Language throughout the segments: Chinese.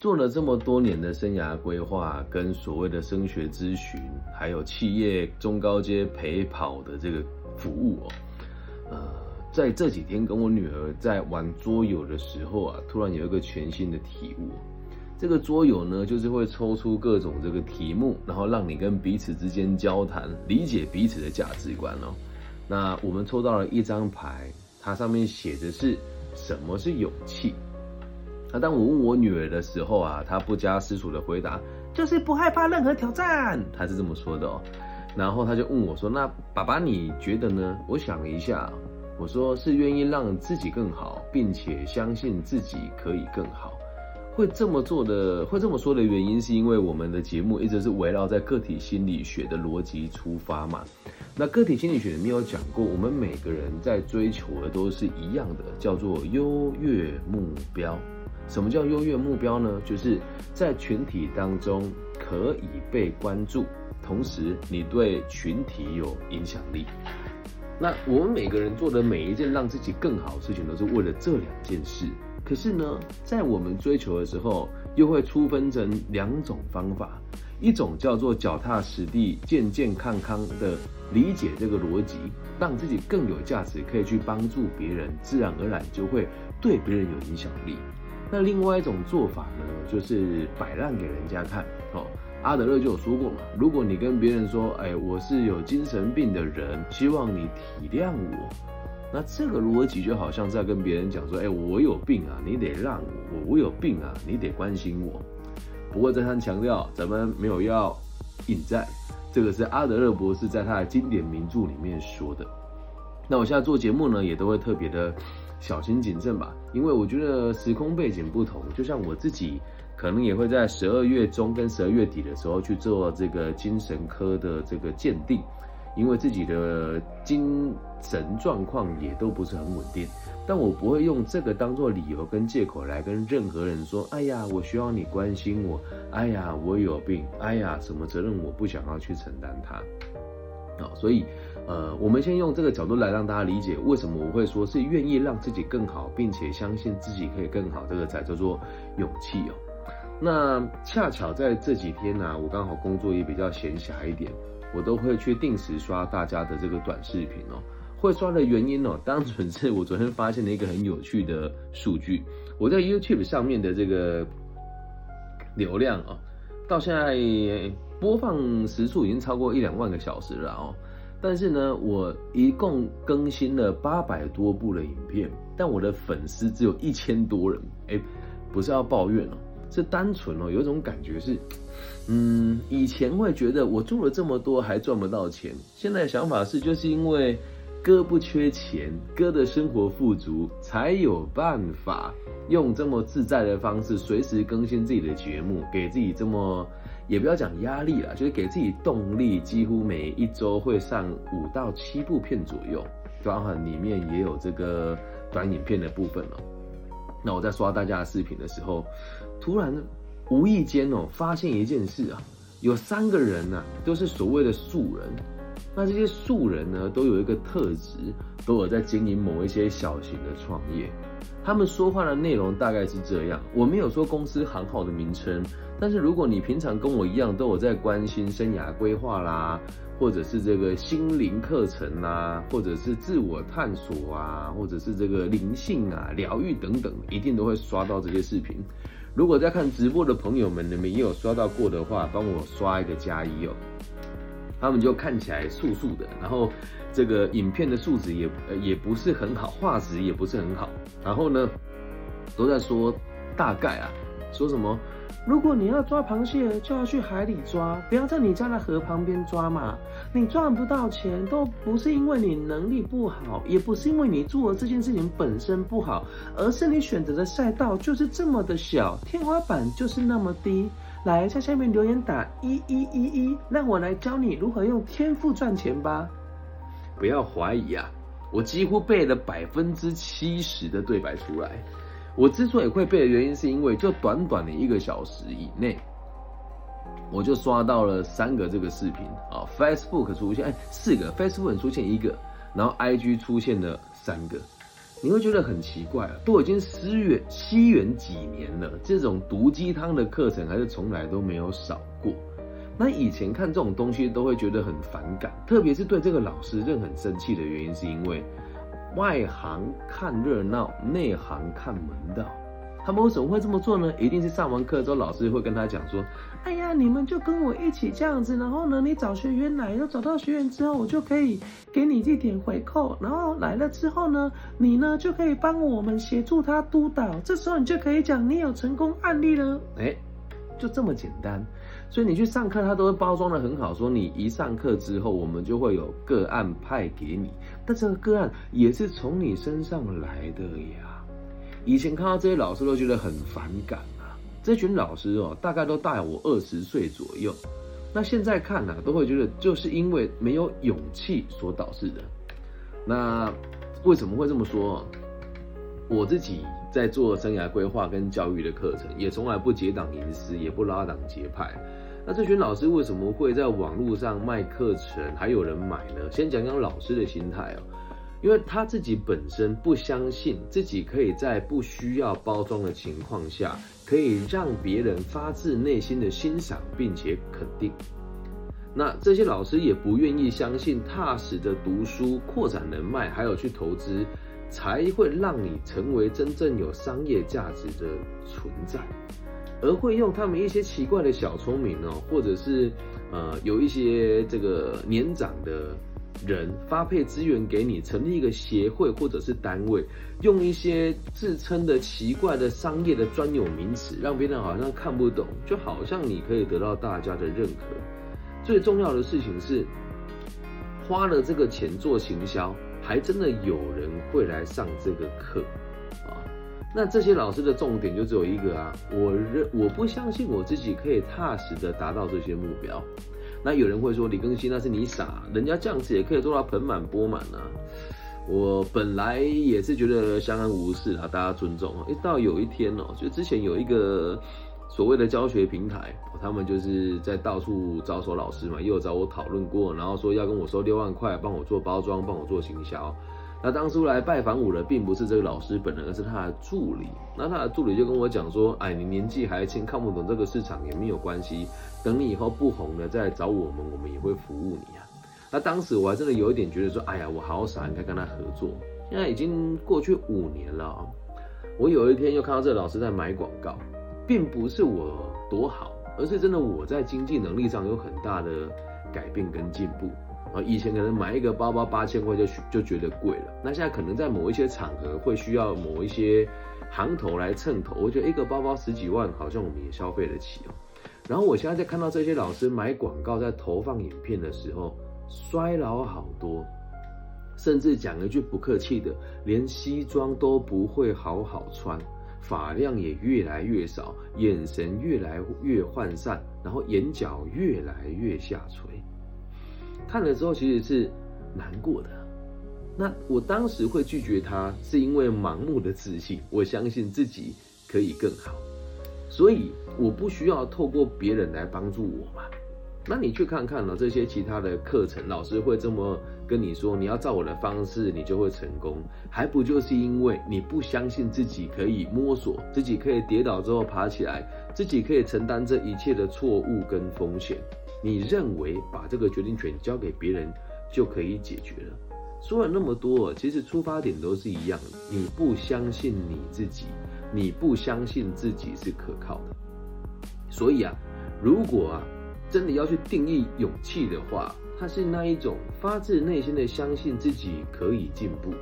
做了这么多年的生涯规划，跟所谓的升学咨询，还有企业中高阶陪跑的这个服务哦，呃，在这几天跟我女儿在玩桌游的时候啊，突然有一个全新的体悟。这个桌游呢，就是会抽出各种这个题目，然后让你跟彼此之间交谈，理解彼此的价值观哦。那我们抽到了一张牌，它上面写的是什么是勇气？那当我问我女儿的时候啊，她不加思索的回答，就是不害怕任何挑战，她是这么说的哦。然后她就问我说：“那爸爸你觉得呢？”我想了一下，我说是愿意让自己更好，并且相信自己可以更好。会这么做的，会这么说的原因，是因为我们的节目一直是围绕在个体心理学的逻辑出发嘛。那个体心理学里面有讲过，我们每个人在追求的都是一样的，叫做优越目标。什么叫优越目标呢？就是在群体当中可以被关注，同时你对群体有影响力。那我们每个人做的每一件让自己更好的事情，都是为了这两件事。可是呢，在我们追求的时候，又会粗分成两种方法，一种叫做脚踏实地、健健康康的理解这个逻辑，让自己更有价值，可以去帮助别人，自然而然就会对别人有影响力。那另外一种做法呢，就是摆烂给人家看。哦，阿德勒就有说过嘛，如果你跟别人说，哎，我是有精神病的人，希望你体谅我。那这个逻辑就好像在跟别人讲说，哎，我有病啊，你得让我；我有病啊，你得关心我。不过再三强调，咱们没有要引战，这个是阿德勒博士在他的经典名著里面说的。那我现在做节目呢，也都会特别的小心谨慎吧，因为我觉得时空背景不同，就像我自己可能也会在十二月中跟十二月底的时候去做这个精神科的这个鉴定。因为自己的精神状况也都不是很稳定，但我不会用这个当做理由跟借口来跟任何人说：“哎呀，我需要你关心我。”“哎呀，我有病。”“哎呀，什么责任我不想要去承担它。”好，所以，呃，我们先用这个角度来让大家理解为什么我会说是愿意让自己更好，并且相信自己可以更好，这个才叫做勇气哦。那恰巧在这几天呢，我刚好工作也比较闲暇一点。我都会去定时刷大家的这个短视频哦，会刷的原因哦，单纯是我昨天发现了一个很有趣的数据，我在 YouTube 上面的这个流量哦，到现在播放时数已经超过一两万个小时了哦，但是呢，我一共更新了八百多部的影片，但我的粉丝只有一千多人，哎，不是要抱怨哦，是单纯哦，有一种感觉是。嗯，以前会觉得我做了这么多还赚不到钱，现在想法是就是因为哥不缺钱，哥的生活富足，才有办法用这么自在的方式随时更新自己的节目，给自己这么也不要讲压力了，就是给自己动力，几乎每一周会上五到七部片左右，包含里面也有这个短影片的部分了。那我在刷大家的视频的时候，突然。无意间哦，发现一件事啊，有三个人呢，都是所谓的素人。那这些素人呢，都有一个特质，都有在经营某一些小型的创业。他们说话的内容大概是这样：我没有说公司行号的名称，但是如果你平常跟我一样，都有在关心生涯规划啦，或者是这个心灵课程啦，或者是自我探索啊，或者是这个灵性啊、疗愈等等，一定都会刷到这些视频。如果在看直播的朋友们，你们也有刷到过的话，帮我刷一个加一哦。他们就看起来素素的，然后这个影片的素质也也不是很好，画质也不是很好。然后呢，都在说大概啊，说什么？如果你要抓螃蟹，就要去海里抓，不要在你家的河旁边抓嘛。你赚不到钱，都不是因为你能力不好，也不是因为你做的这件事情本身不好，而是你选择的赛道就是这么的小，天花板就是那么低。来，在下面留言打一一一一，让我来教你如何用天赋赚钱吧。不要怀疑啊，我几乎背了百分之七十的对白出来。我之所以会背的原因，是因为就短短的一个小时以内，我就刷到了三个这个视频啊，Facebook 出现哎四个，Facebook 出现一个，然后 IG 出现了三个，你会觉得很奇怪啊，都已经西元西元几年了，这种毒鸡汤的课程还是从来都没有少过。那以前看这种东西都会觉得很反感，特别是对这个老师认很生气的原因，是因为外行看热闹，内行看门道。他们为什么会这么做呢？一定是上完课之后，老师会跟他讲说：“哎呀，你们就跟我一起这样子，然后呢，你找学员来，然后找到学员之后，我就可以给你一点回扣，然后来了之后呢，你呢就可以帮我们协助他督导，这时候你就可以讲你有成功案例了。哎，就这么简单。所以你去上课，他都会包装的很好，说你一上课之后，我们就会有个案派给你，但这个个案也是从你身上来的呀。以前看到这些老师都觉得很反感啊，这群老师哦，大概都大我二十岁左右。那现在看呢，都会觉得就是因为没有勇气所导致的。那为什么会这么说？我自己在做生涯规划跟教育的课程，也从来不结党营私，也不拉党结派。那这群老师为什么会在网络上卖课程，还有人买呢？先讲讲老师的心态哦。因为他自己本身不相信自己可以在不需要包装的情况下，可以让别人发自内心的欣赏并且肯定。那这些老师也不愿意相信踏实的读书、扩展人脉，还有去投资，才会让你成为真正有商业价值的存在，而会用他们一些奇怪的小聪明哦，或者是呃有一些这个年长的。人发配资源给你，成立一个协会或者是单位，用一些自称的奇怪的商业的专有名词，让别人好像看不懂，就好像你可以得到大家的认可。最重要的事情是，花了这个钱做行销，还真的有人会来上这个课啊。那这些老师的重点就只有一个啊，我认我不相信我自己可以踏实的达到这些目标。那有人会说李更新那是你傻，人家这样子也可以做到盆满钵满啊。我本来也是觉得相安无事啊，大家尊重啊。一到有一天哦，就之前有一个所谓的教学平台，他们就是在到处招收老师嘛，也有找我讨论过，然后说要跟我收六万块，帮我做包装，帮我做行销。那当初来拜访我的并不是这个老师本人，而是他的助理。那他的助理就跟我讲说：“哎，你年纪还轻，看不懂这个市场也没有关系，等你以后不红了再来找我们，我们也会服务你啊。”那当时我还真的有一点觉得说：“哎呀，我好傻，应该跟他合作。”现在已经过去五年了，我有一天又看到这个老师在买广告，并不是我多好，而是真的我在经济能力上有很大的改变跟进步。啊，以前可能买一个包包八千块就就觉得贵了，那现在可能在某一些场合会需要某一些行头来蹭头，我觉得一个包包十几万，好像我们也消费得起哦。然后我现在在看到这些老师买广告在投放影片的时候，衰老好多，甚至讲一句不客气的，连西装都不会好好穿，发量也越来越少，眼神越来越涣散，然后眼角越来越下垂。看了之后其实是难过的，那我当时会拒绝他，是因为盲目的自信，我相信自己可以更好，所以我不需要透过别人来帮助我嘛。那你去看看呢，这些其他的课程，老师会这么跟你说，你要照我的方式，你就会成功，还不就是因为你不相信自己可以摸索，自己可以跌倒之后爬起来，自己可以承担这一切的错误跟风险。你认为把这个决定权交给别人就可以解决了？说了那么多，其实出发点都是一样的。你不相信你自己，你不相信自己是可靠的。所以啊，如果啊真的要去定义勇气的话，它是那一种发自内心的相信自己可以进步。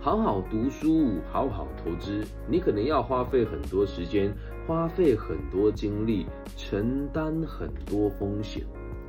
好好读书，好好投资，你可能要花费很多时间，花费很多精力，承担很多风险。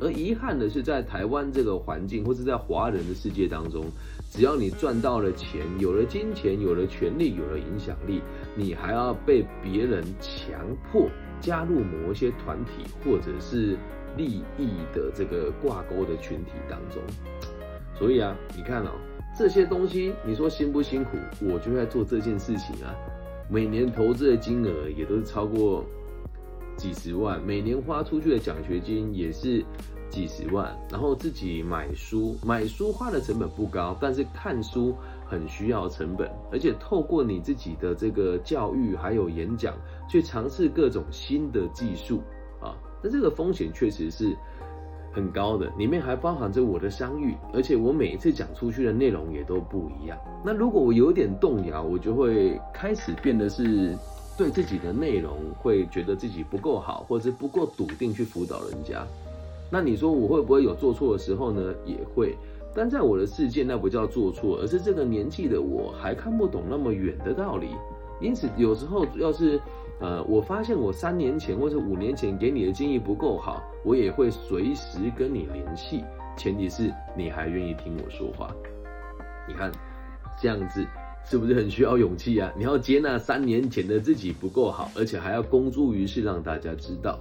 而遗憾的是，在台湾这个环境，或是在华人的世界当中，只要你赚到了钱，有了金钱，有了权利，有了影响力，你还要被别人强迫加入某一些团体，或者是利益的这个挂钩的群体当中。所以啊，你看哦。这些东西，你说辛不辛苦？我就在做这件事情啊。每年投资的金额也都是超过几十万，每年花出去的奖学金也是几十万。然后自己买书，买书花的成本不高，但是看书很需要成本，而且透过你自己的这个教育还有演讲，去尝试各种新的技术啊，那这个风险确实是很高的，里面还包含着我的商誉，而且我每一次讲出去的内容也都不一样。那如果我有点动摇，我就会开始变得是对自己的内容会觉得自己不够好，或者是不够笃定去辅导人家。那你说我会不会有做错的时候呢？也会。但在我的世界，那不叫做错，而是这个年纪的我还看不懂那么远的道理。因此，有时候要是，呃，我发现我三年前或者五年前给你的建议不够好，我也会随时跟你联系。前提是你还愿意听我说话。你看，这样子是不是很需要勇气啊？你要接纳三年前的自己不够好，而且还要公诸于世让大家知道。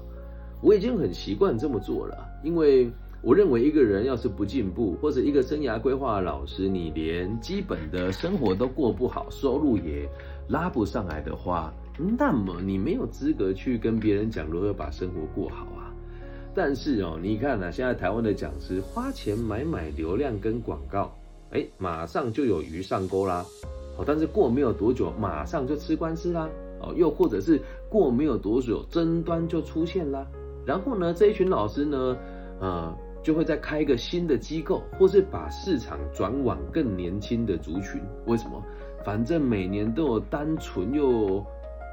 我已经很习惯这么做了，因为。我认为一个人要是不进步，或者一个生涯规划老师，你连基本的生活都过不好，收入也拉不上来的话，那么你没有资格去跟别人讲如何把生活过好啊。但是哦，你看啊，现在台湾的讲师花钱买买流量跟广告，哎，马上就有鱼上钩啦。哦，但是过没有多久，马上就吃官司啦。哦，又或者是过没有多久，争端就出现啦。然后呢，这一群老师呢，呃。就会再开一个新的机构，或是把市场转往更年轻的族群。为什么？反正每年都有单纯又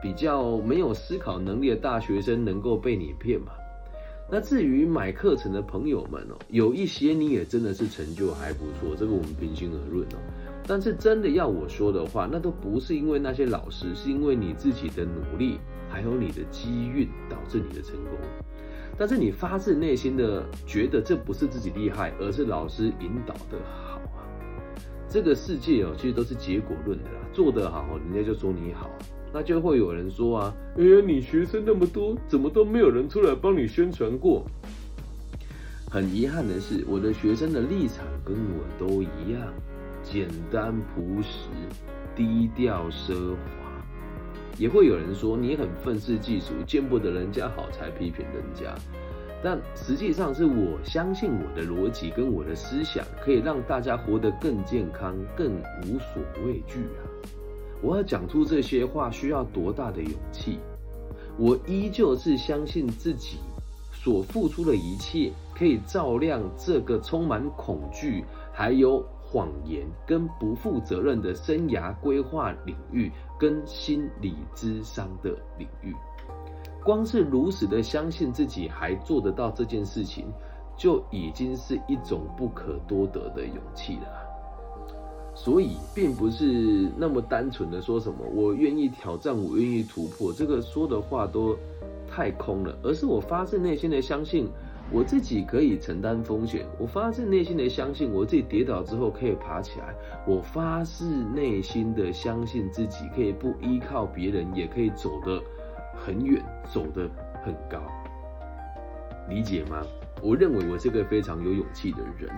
比较没有思考能力的大学生能够被你骗嘛。那至于买课程的朋友们哦，有一些你也真的是成就还不错，这个我们平心而论哦。但是真的要我说的话，那都不是因为那些老师，是因为你自己的努力，还有你的机运导致你的成功。但是你发自内心的觉得这不是自己厉害，而是老师引导的好啊！这个世界哦，其实都是结果论的啦。做得好，人家就说你好，那就会有人说啊，哎呀，你学生那么多，怎么都没有人出来帮你宣传过？很遗憾的是，我的学生的立场跟我都一样，简单朴实，低调奢华。也会有人说你很愤世嫉俗，见不得人家好才批评人家，但实际上是我相信我的逻辑跟我的思想可以让大家活得更健康、更无所畏惧啊！我要讲出这些话需要多大的勇气？我依旧是相信自己所付出的一切可以照亮这个充满恐惧还有。谎言跟不负责任的生涯规划领域，跟心理智商的领域，光是如此的相信自己还做得到这件事情，就已经是一种不可多得的勇气了。所以，并不是那么单纯的说什么我愿意挑战，我愿意突破，这个说的话都太空了，而是我发自内心的相信。我自己可以承担风险，我发自内心的相信我自己跌倒之后可以爬起来，我发自内心的相信自己可以不依靠别人也可以走得很远，走得很高，理解吗？我认为我是个非常有勇气的人。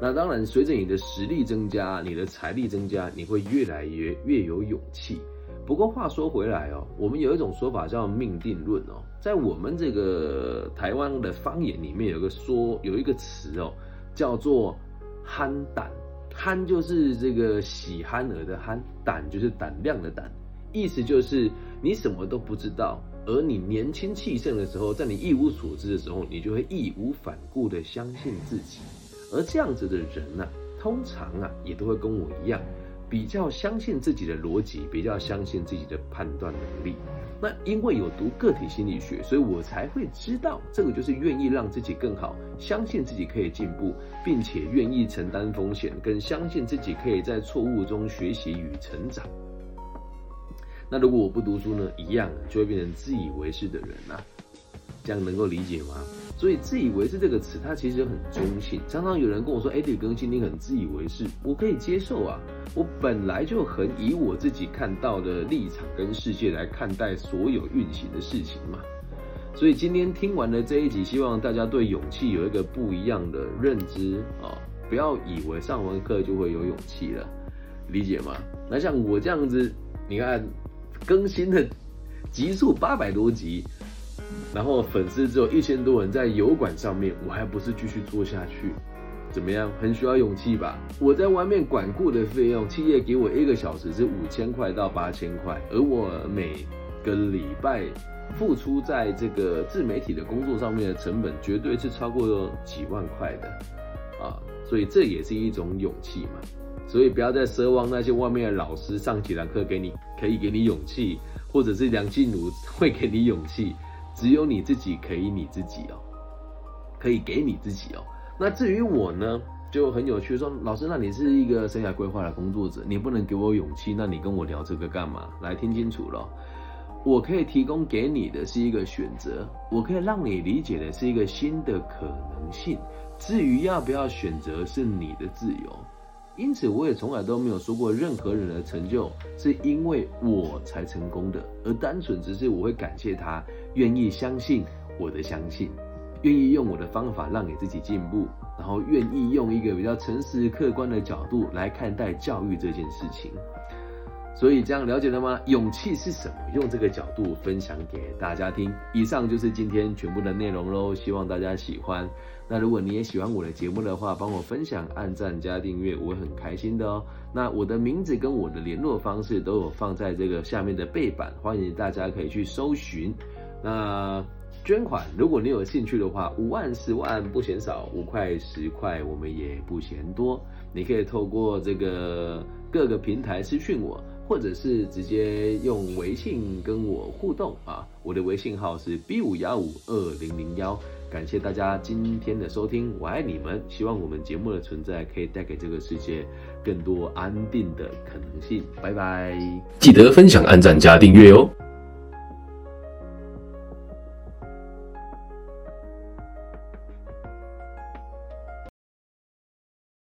那当然，随着你的实力增加，你的财力增加，你会越来越越有勇气。不过话说回来哦，我们有一种说法叫命定论哦，在我们这个台湾的方言里面有个说有一个词哦，叫做“憨胆”，憨就是这个喜憨儿的憨，胆就是胆量的胆，意思就是你什么都不知道，而你年轻气盛的时候，在你一无所知的时候，你就会义无反顾的相信自己，而这样子的人呢，通常啊也都会跟我一样。比较相信自己的逻辑，比较相信自己的判断能力。那因为有读个体心理学，所以我才会知道，这个就是愿意让自己更好，相信自己可以进步，并且愿意承担风险，跟相信自己可以在错误中学习与成长。那如果我不读书呢？一样就会变成自以为是的人啊。这样能够理解吗？所以自以为是这个词，它其实很中性。常常有人跟我说：“哎，李更新，你很自以为是。”我可以接受啊，我本来就很以我自己看到的立场跟世界来看待所有运行的事情嘛。所以今天听完了这一集，希望大家对勇气有一个不一样的认知啊！不要以为上完课就会有勇气了，理解吗？那像我这样子，你看更新的集数八百多集。然后粉丝只有一千多人在油管上面，我还不是继续做下去？怎么样？很需要勇气吧？我在外面管顾的费用，企业给我一个小时是五千块到八千块，而我每个礼拜付出在这个自媒体的工作上面的成本，绝对是超过几万块的啊！所以这也是一种勇气嘛。所以不要再奢望那些外面的老师上几堂课给你可以给你勇气，或者是梁静茹会给你勇气，只有你自己可以你自己哦，可以给你自己哦。那至于我呢，就很有趣，说老师，那你是一个生涯规划的工作者，你不能给我勇气，那你跟我聊这个干嘛？来听清楚了，我可以提供给你的是一个选择，我可以让你理解的是一个新的可能性。至于要不要选择，是你的自由。因此，我也从来都没有说过任何人的成就是因为我才成功的，而单纯只是我会感谢他愿意相信我的相信。愿意用我的方法让你自己进步，然后愿意用一个比较诚实客观的角度来看待教育这件事情，所以这样了解了吗？勇气是什么？用这个角度分享给大家听。以上就是今天全部的内容喽，希望大家喜欢。那如果你也喜欢我的节目的话，帮我分享、按赞、加订阅，我很开心的哦。那我的名字跟我的联络方式都有放在这个下面的背板，欢迎大家可以去搜寻。那。捐款，如果你有兴趣的话，五万、十万不嫌少，五块、十块我们也不嫌多。你可以透过这个各个平台私讯我，或者是直接用微信跟我互动啊。我的微信号是 B 五幺五二零零幺。感谢大家今天的收听，我爱你们。希望我们节目的存在可以带给这个世界更多安定的可能性。拜拜，记得分享、按赞、加订阅哦。